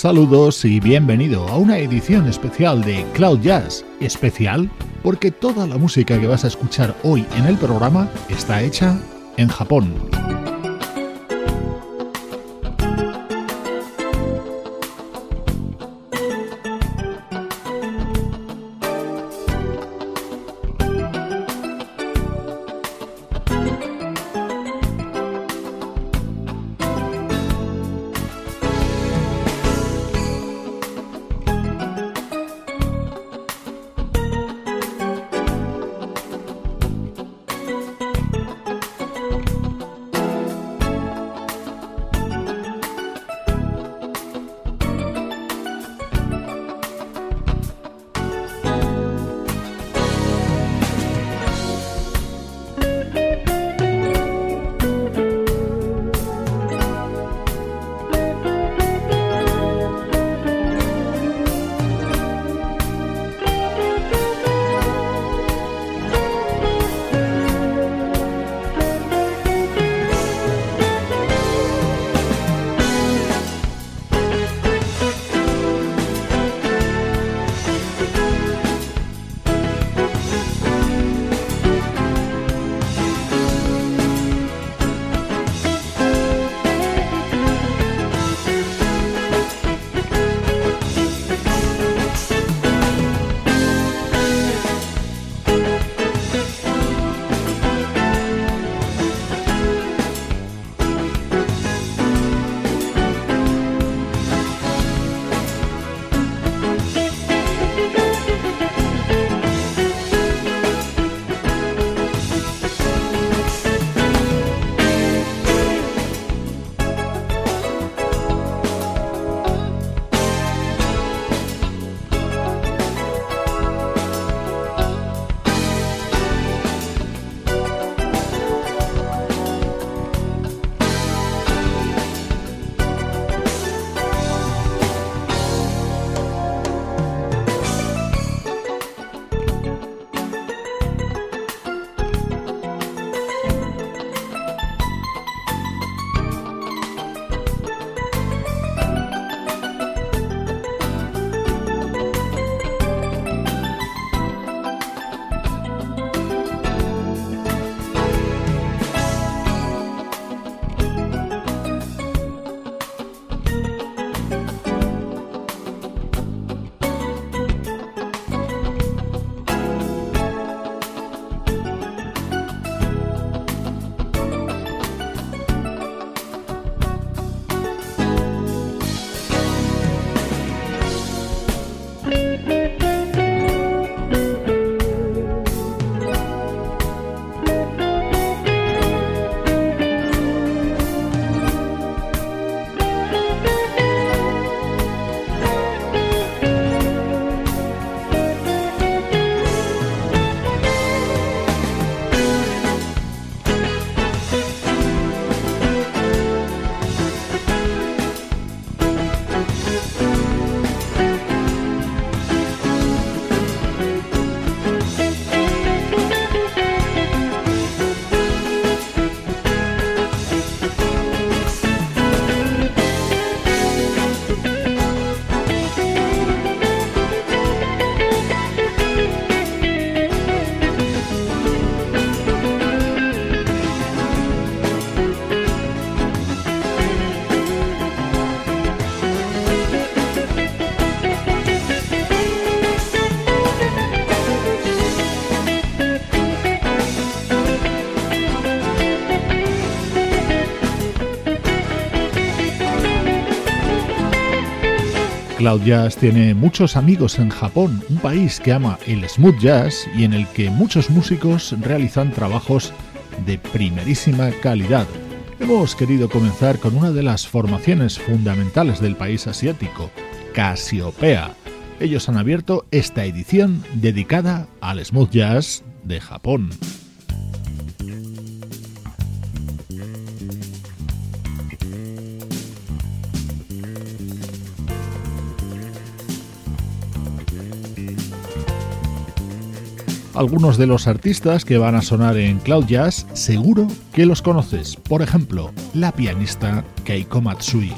Saludos y bienvenido a una edición especial de Cloud Jazz. Especial porque toda la música que vas a escuchar hoy en el programa está hecha en Japón. Cloud Jazz tiene muchos amigos en Japón, un país que ama el smooth jazz y en el que muchos músicos realizan trabajos de primerísima calidad. Hemos querido comenzar con una de las formaciones fundamentales del país asiático, Casiopea. Ellos han abierto esta edición dedicada al smooth jazz de Japón. Algunos de los artistas que van a sonar en Cloud Jazz seguro que los conoces. Por ejemplo, la pianista Keiko Matsui.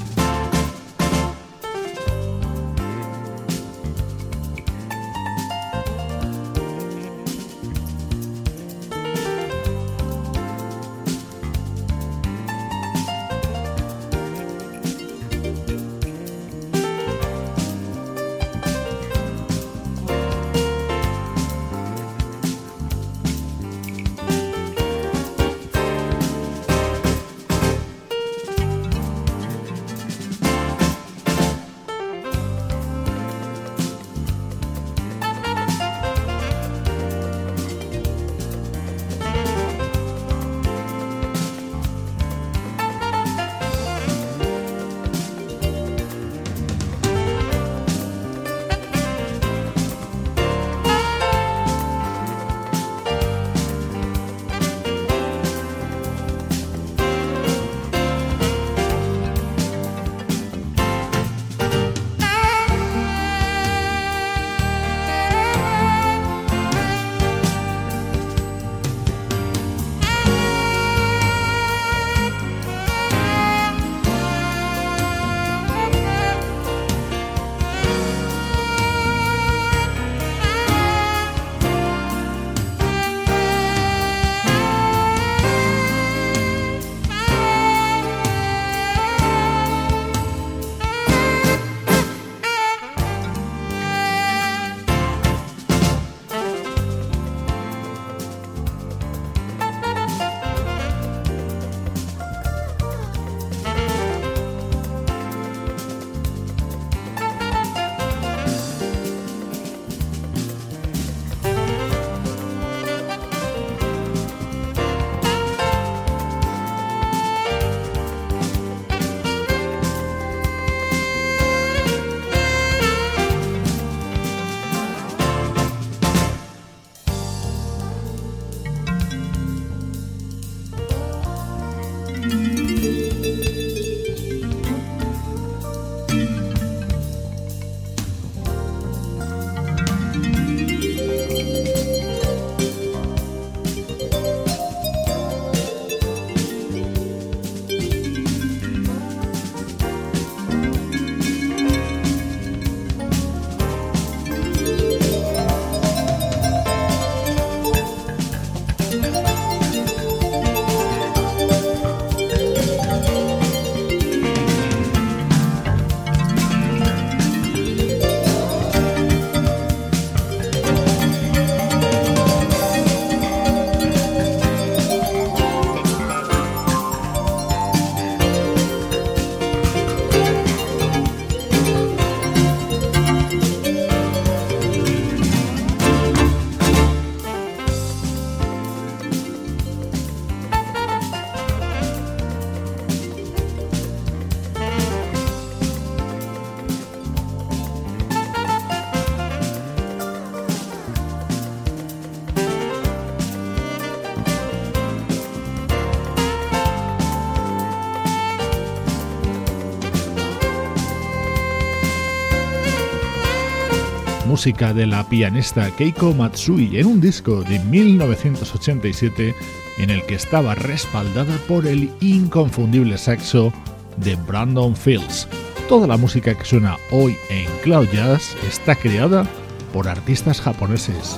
De la pianista Keiko Matsui en un disco de 1987 en el que estaba respaldada por el inconfundible saxo de Brandon Fields. Toda la música que suena hoy en Cloud Jazz está creada por artistas japoneses.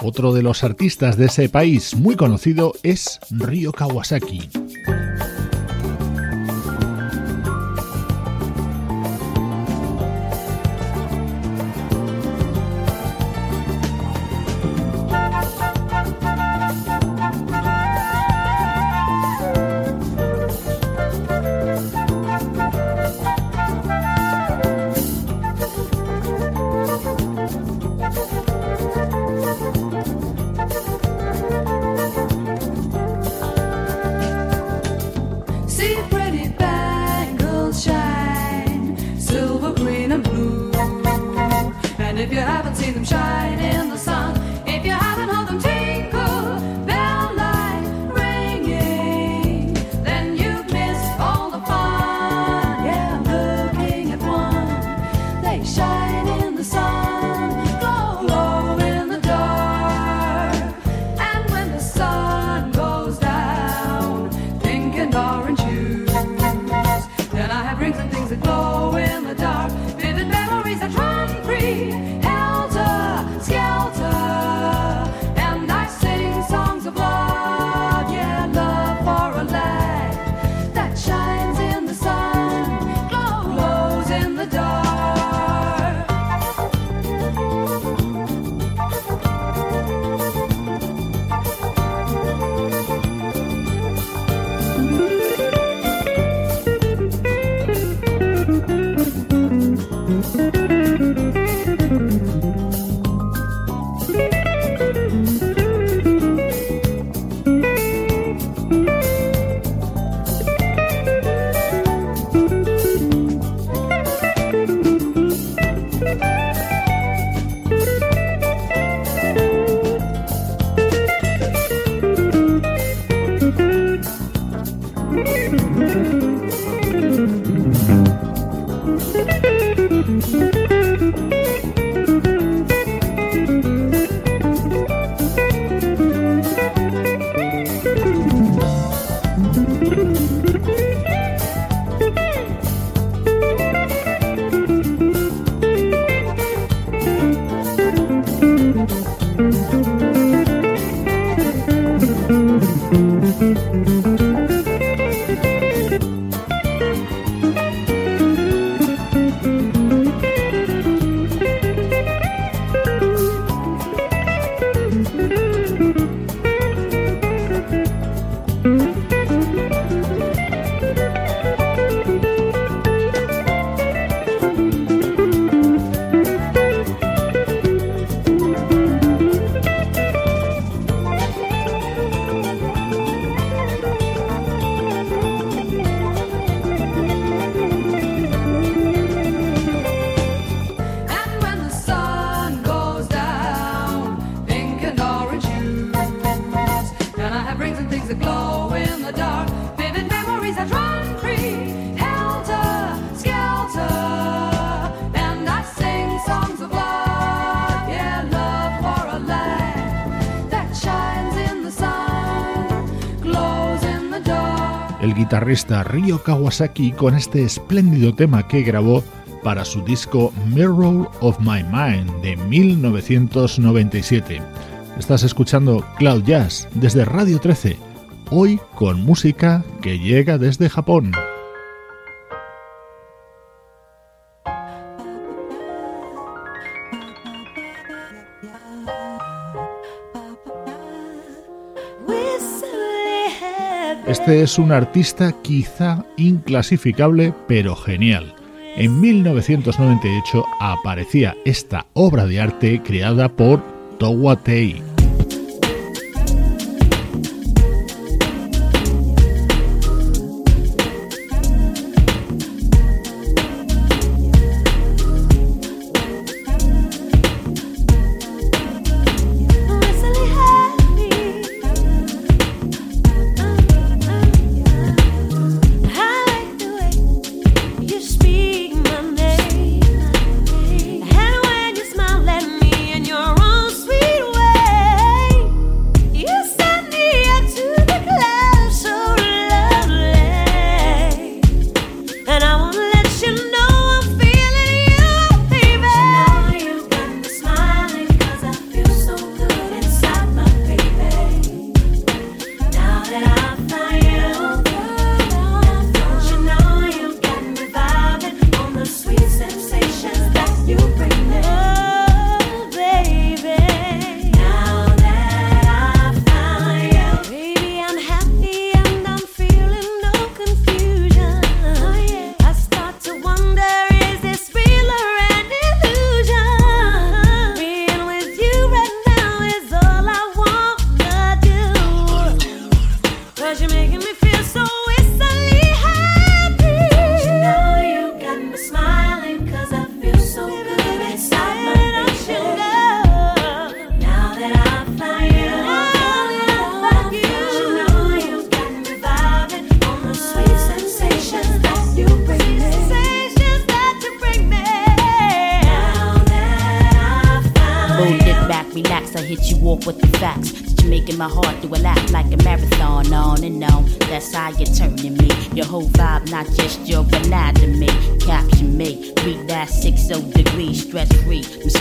Otro de los artistas de ese país muy conocido es Ryo Kawasaki. Guitarrista Ryo Kawasaki con este espléndido tema que grabó para su disco Mirror of My Mind de 1997. Estás escuchando Cloud Jazz desde Radio 13, hoy con música que llega desde Japón. Este es un artista quizá inclasificable pero genial. En 1998 aparecía esta obra de arte creada por Towa Tei.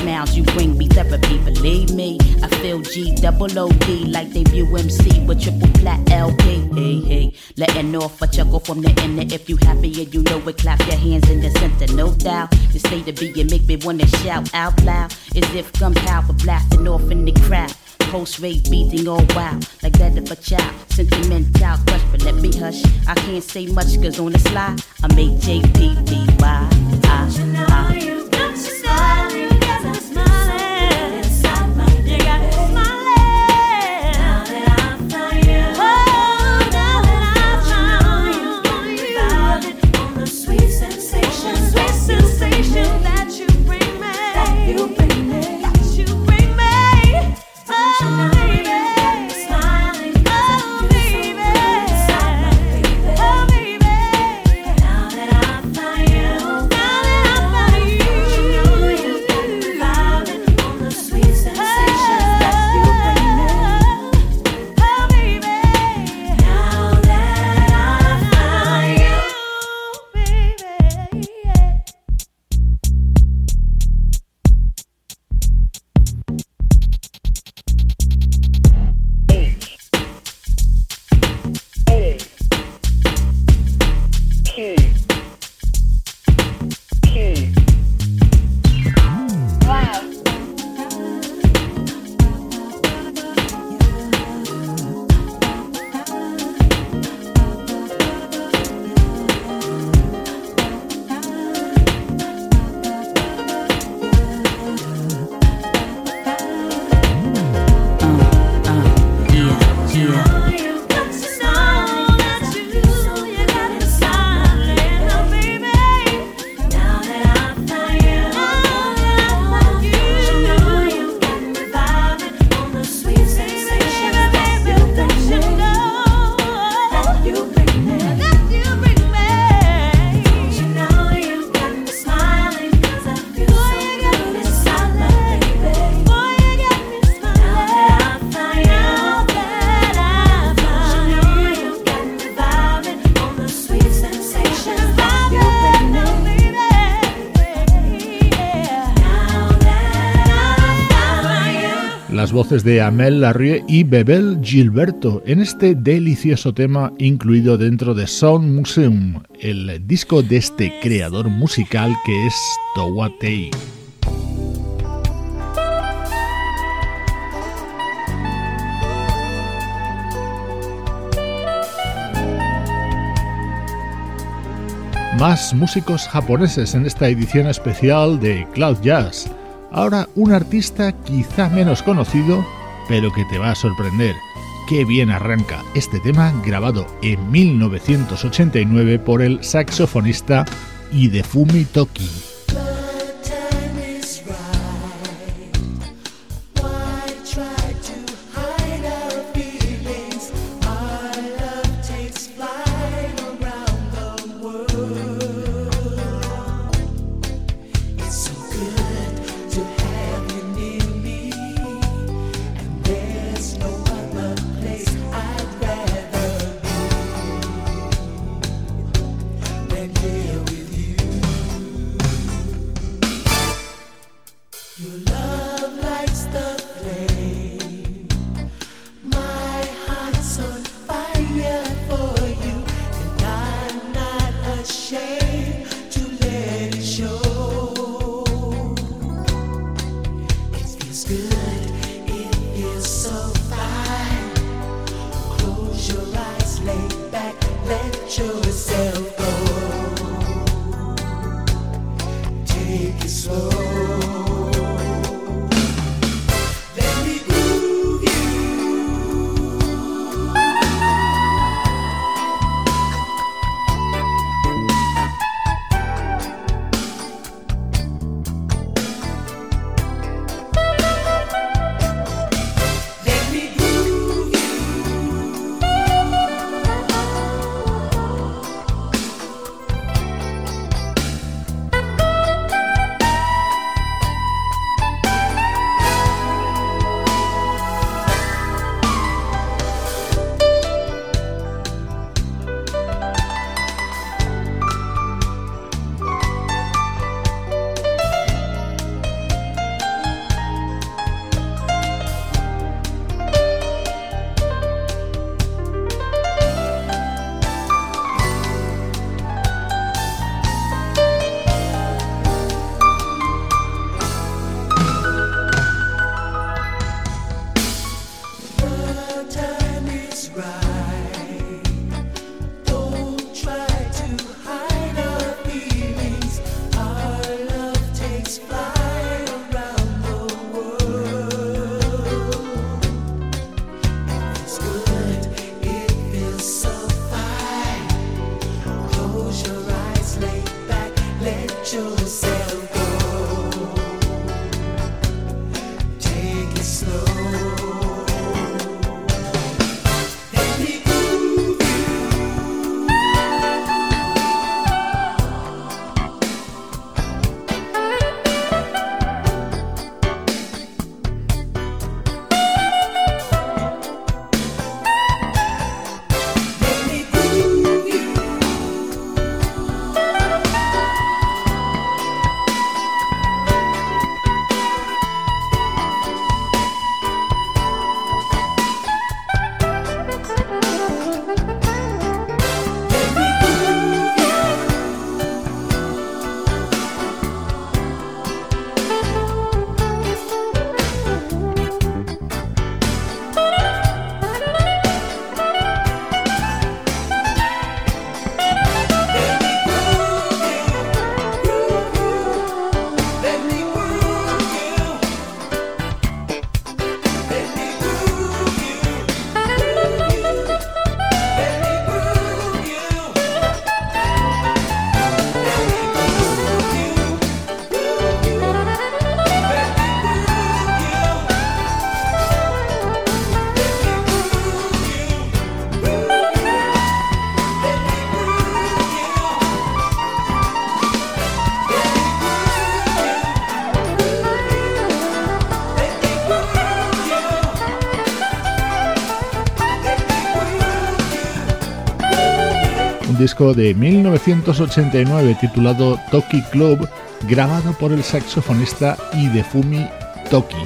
Smiles you bring me therapy, believe me. I feel G double O D like debut MC with triple plat LP. Hey, hey, letting off a chuckle from the inner. If you happy and you know it, clap your hands in the center, no doubt. The state of being make me wanna shout out loud. As if gunpowder blasting off in the crowd. Post rate beating all wild, like that of a child. Sentimental crush, but let me hush. I can't say much, cause on the slide, I make JPPY. I, I, de Amel Larrieux y Bebel Gilberto en este delicioso tema incluido dentro de Sound Museum, el disco de este creador musical que es Towatei. Más músicos japoneses en esta edición especial de Cloud Jazz. Ahora un artista quizá menos conocido, pero que te va a sorprender. Qué bien arranca este tema grabado en 1989 por el saxofonista Hidefumi Toki. Disco de 1989 titulado Toki Club, grabado por el saxofonista Hidefumi Toki.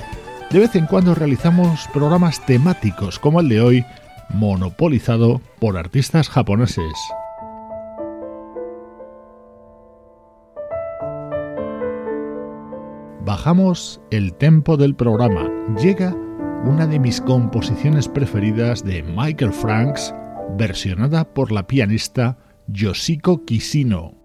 De vez en cuando realizamos programas temáticos como el de hoy, monopolizado por artistas japoneses. Bajamos el tempo del programa. Llega una de mis composiciones preferidas de Michael Franks, versionada por la pianista Yoshiko Kishino.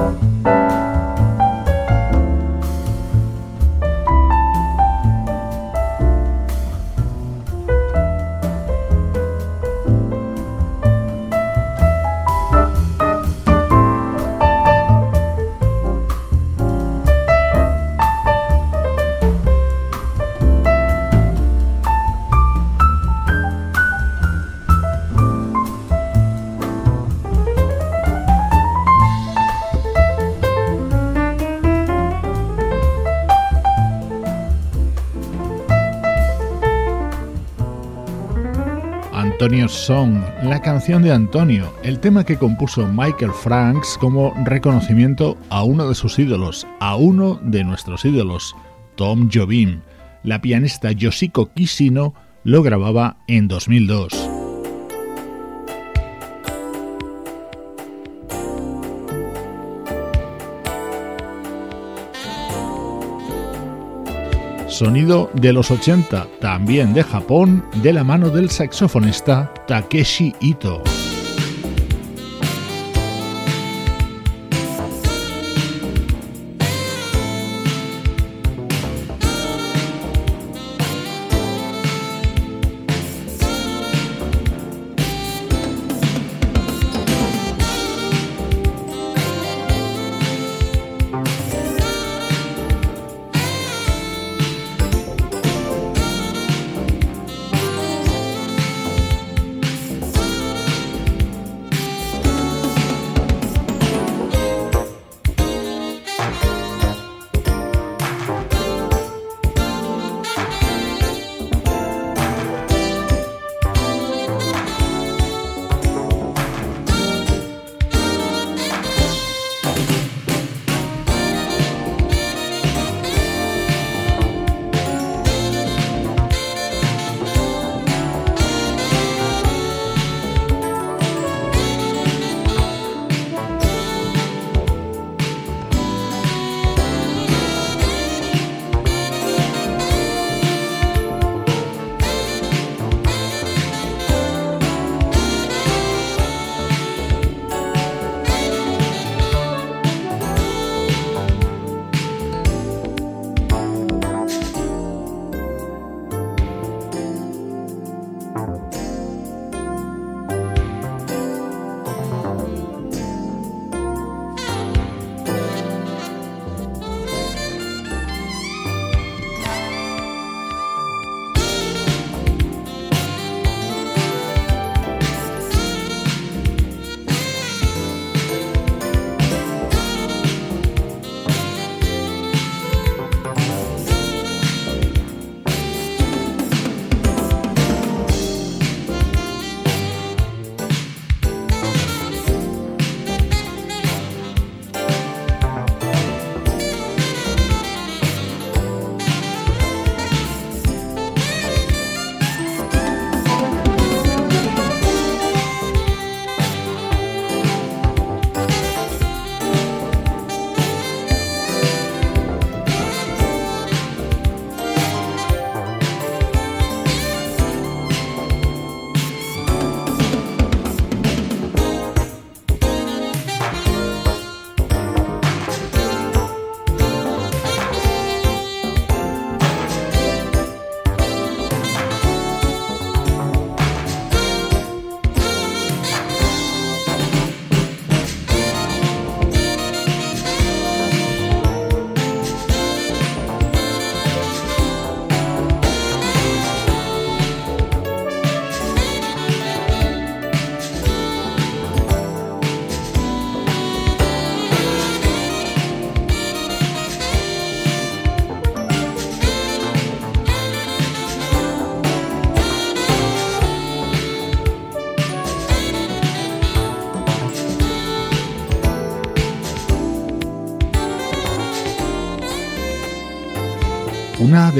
you Antonio's Song, la canción de Antonio, el tema que compuso Michael Franks como reconocimiento a uno de sus ídolos, a uno de nuestros ídolos, Tom Jobim. La pianista Yoshiko Kishino lo grababa en 2002. Sonido de los 80, también de Japón, de la mano del saxofonista Takeshi Ito.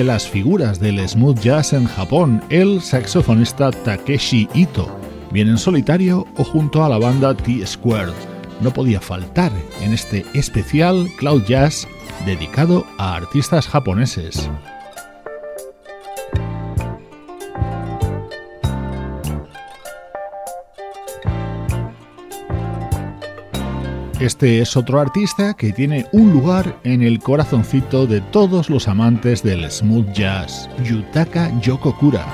Las figuras del smooth jazz en Japón, el saxofonista Takeshi Ito, bien en solitario o junto a la banda T-Squared. No podía faltar en este especial Cloud Jazz dedicado a artistas japoneses. Este es otro artista que tiene un lugar en el corazoncito de todos los amantes del smooth jazz, Yutaka Yokokura.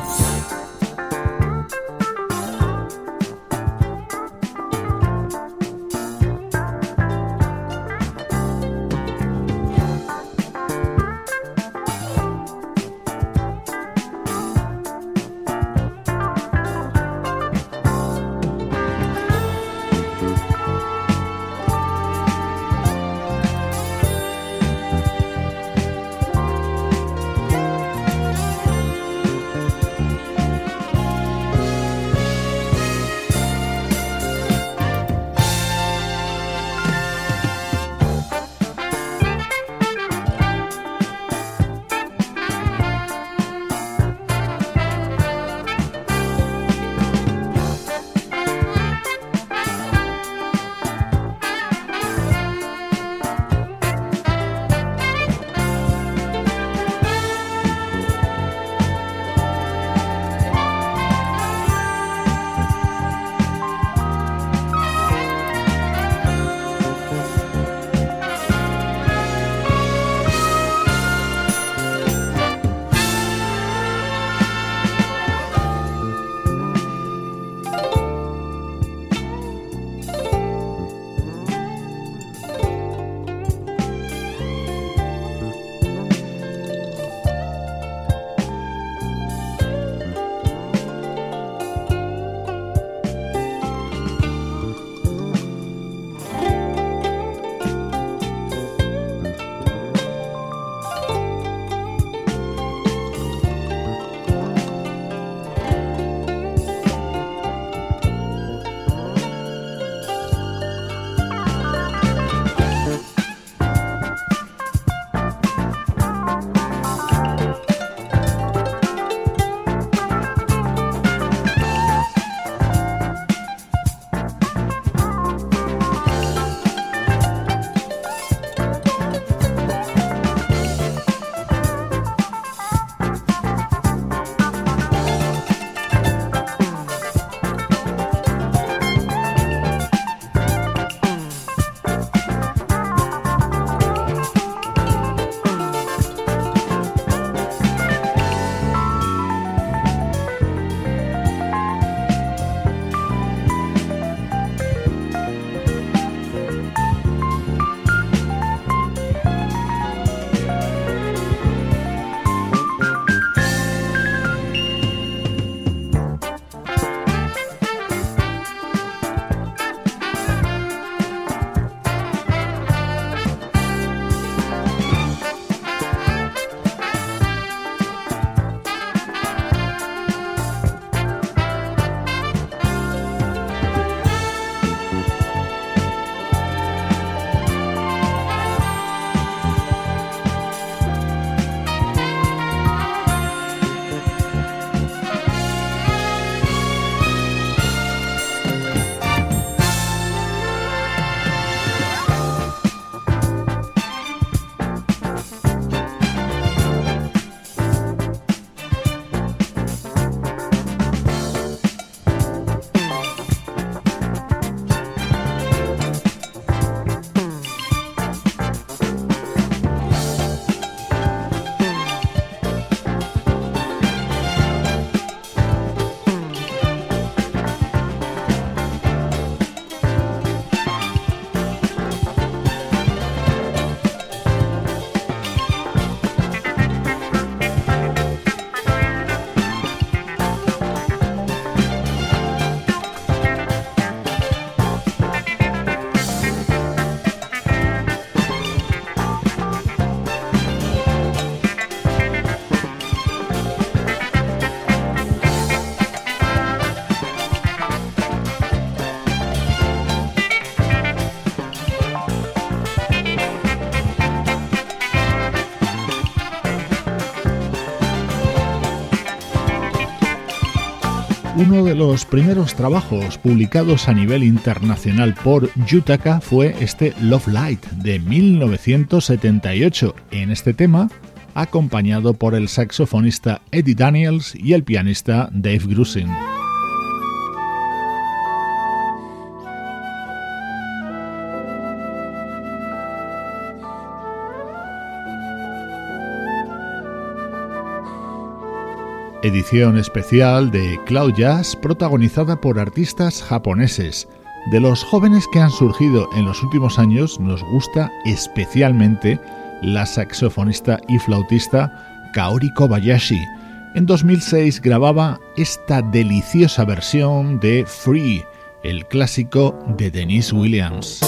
De los primeros trabajos publicados a nivel internacional por Yutaka fue este Love Light de 1978. En este tema, acompañado por el saxofonista Eddie Daniels y el pianista Dave Grusin. Edición especial de Cloud Jazz protagonizada por artistas japoneses. De los jóvenes que han surgido en los últimos años nos gusta especialmente la saxofonista y flautista Kaori Kobayashi. En 2006 grababa esta deliciosa versión de Free, el clásico de Denise Williams.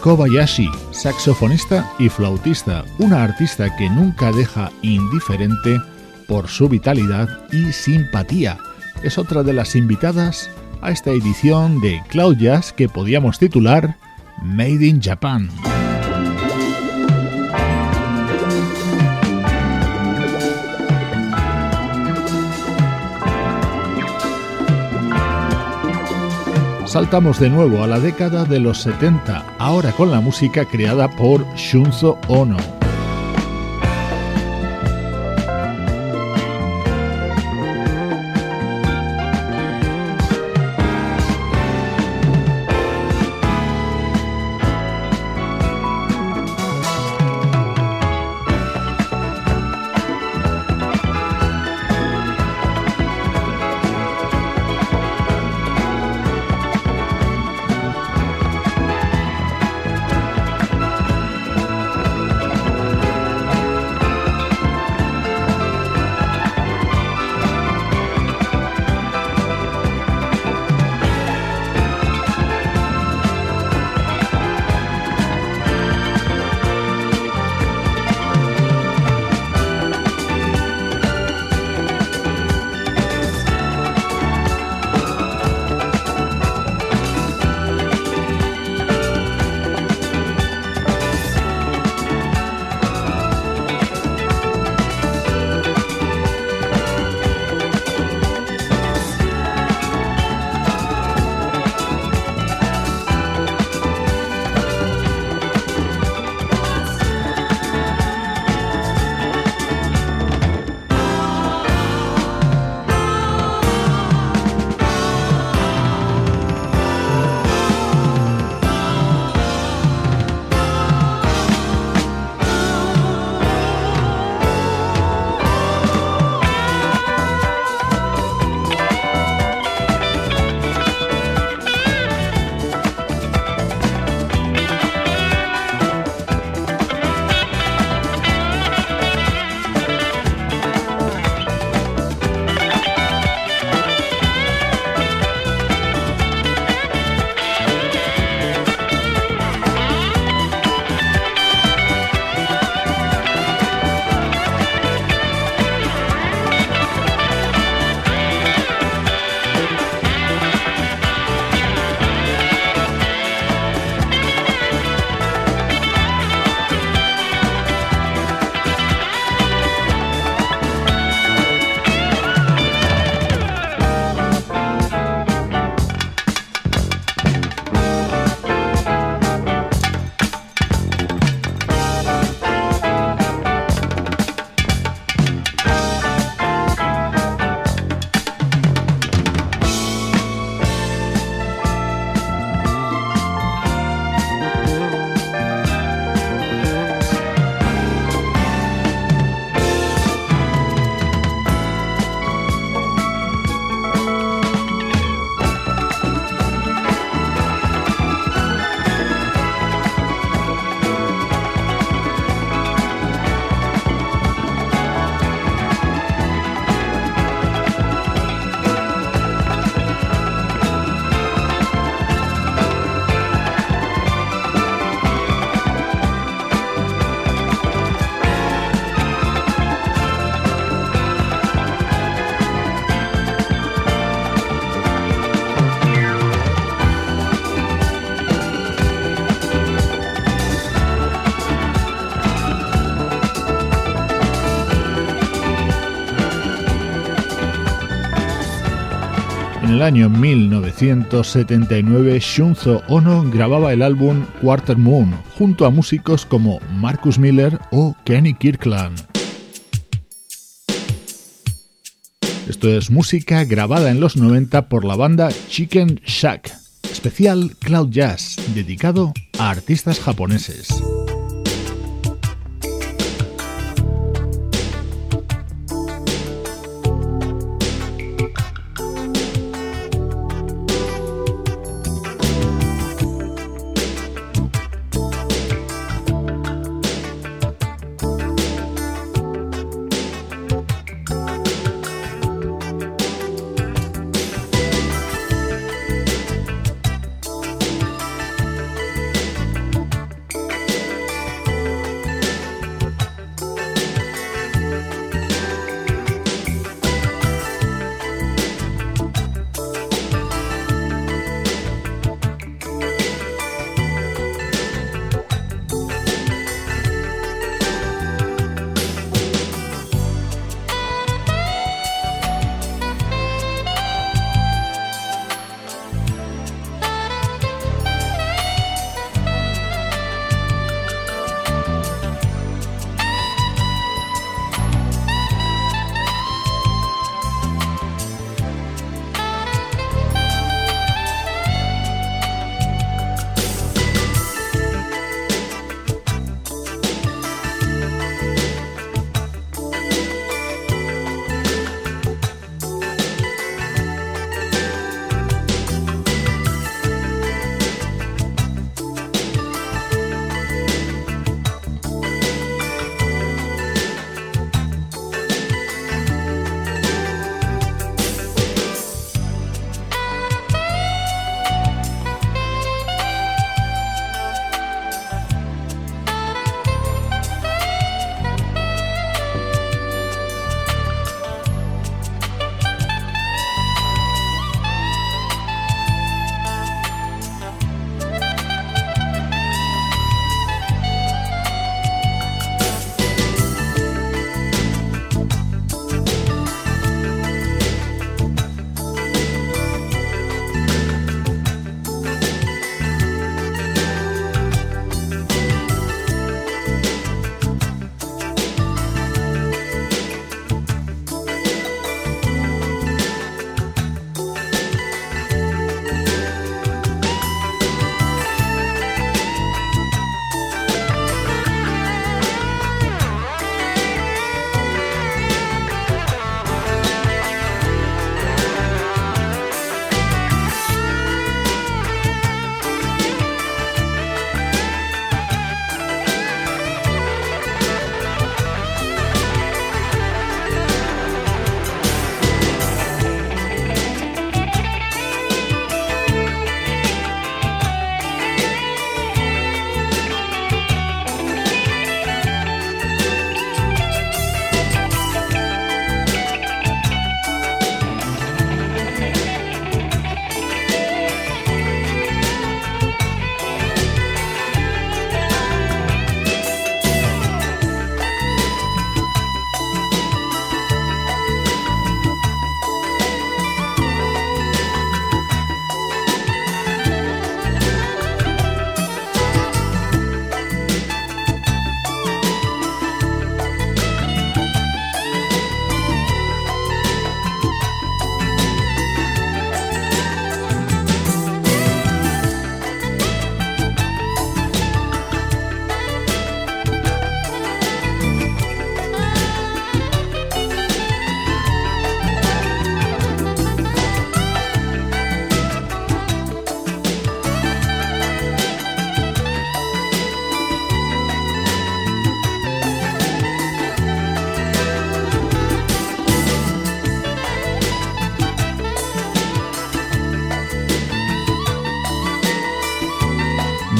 Kobayashi, saxofonista y flautista, una artista que nunca deja indiferente por su vitalidad y simpatía. Es otra de las invitadas a esta edición de Cloud Jazz que podíamos titular Made in Japan. Saltamos de nuevo a la década de los 70, ahora con la música creada por Shunzo Ono. El año 1979, Shunzo Ono grababa el álbum Quarter Moon junto a músicos como Marcus Miller o Kenny Kirkland. Esto es música grabada en los 90 por la banda Chicken Shack, especial Cloud Jazz, dedicado a artistas japoneses.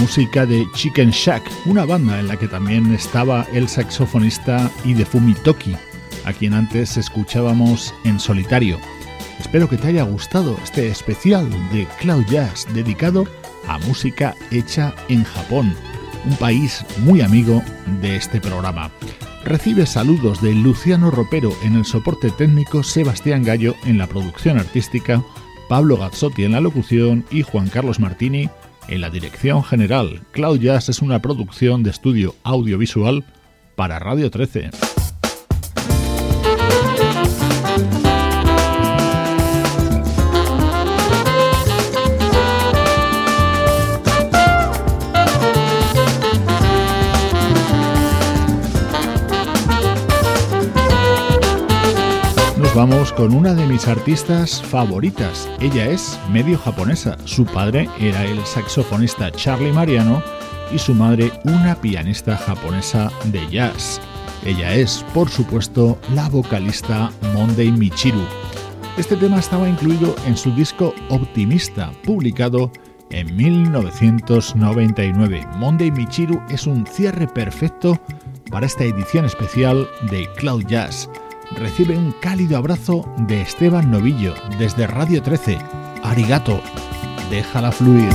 Música de Chicken Shack, una banda en la que también estaba el saxofonista Idefumi Toki, a quien antes escuchábamos en solitario. Espero que te haya gustado este especial de Cloud Jazz dedicado a música hecha en Japón, un país muy amigo de este programa. Recibe saludos de Luciano Ropero en el soporte técnico, Sebastián Gallo en la producción artística, Pablo Gazzotti en la locución y Juan Carlos Martini en la dirección general. Cloud Jazz es una producción de estudio audiovisual para Radio 13. Con una de mis artistas favoritas. Ella es medio japonesa. Su padre era el saxofonista Charlie Mariano y su madre una pianista japonesa de jazz. Ella es, por supuesto, la vocalista Monday Michiru. Este tema estaba incluido en su disco Optimista, publicado en 1999. Monday Michiru es un cierre perfecto para esta edición especial de Cloud Jazz recibe un cálido abrazo de Esteban Novillo desde Radio 13. Arigato, déjala fluir.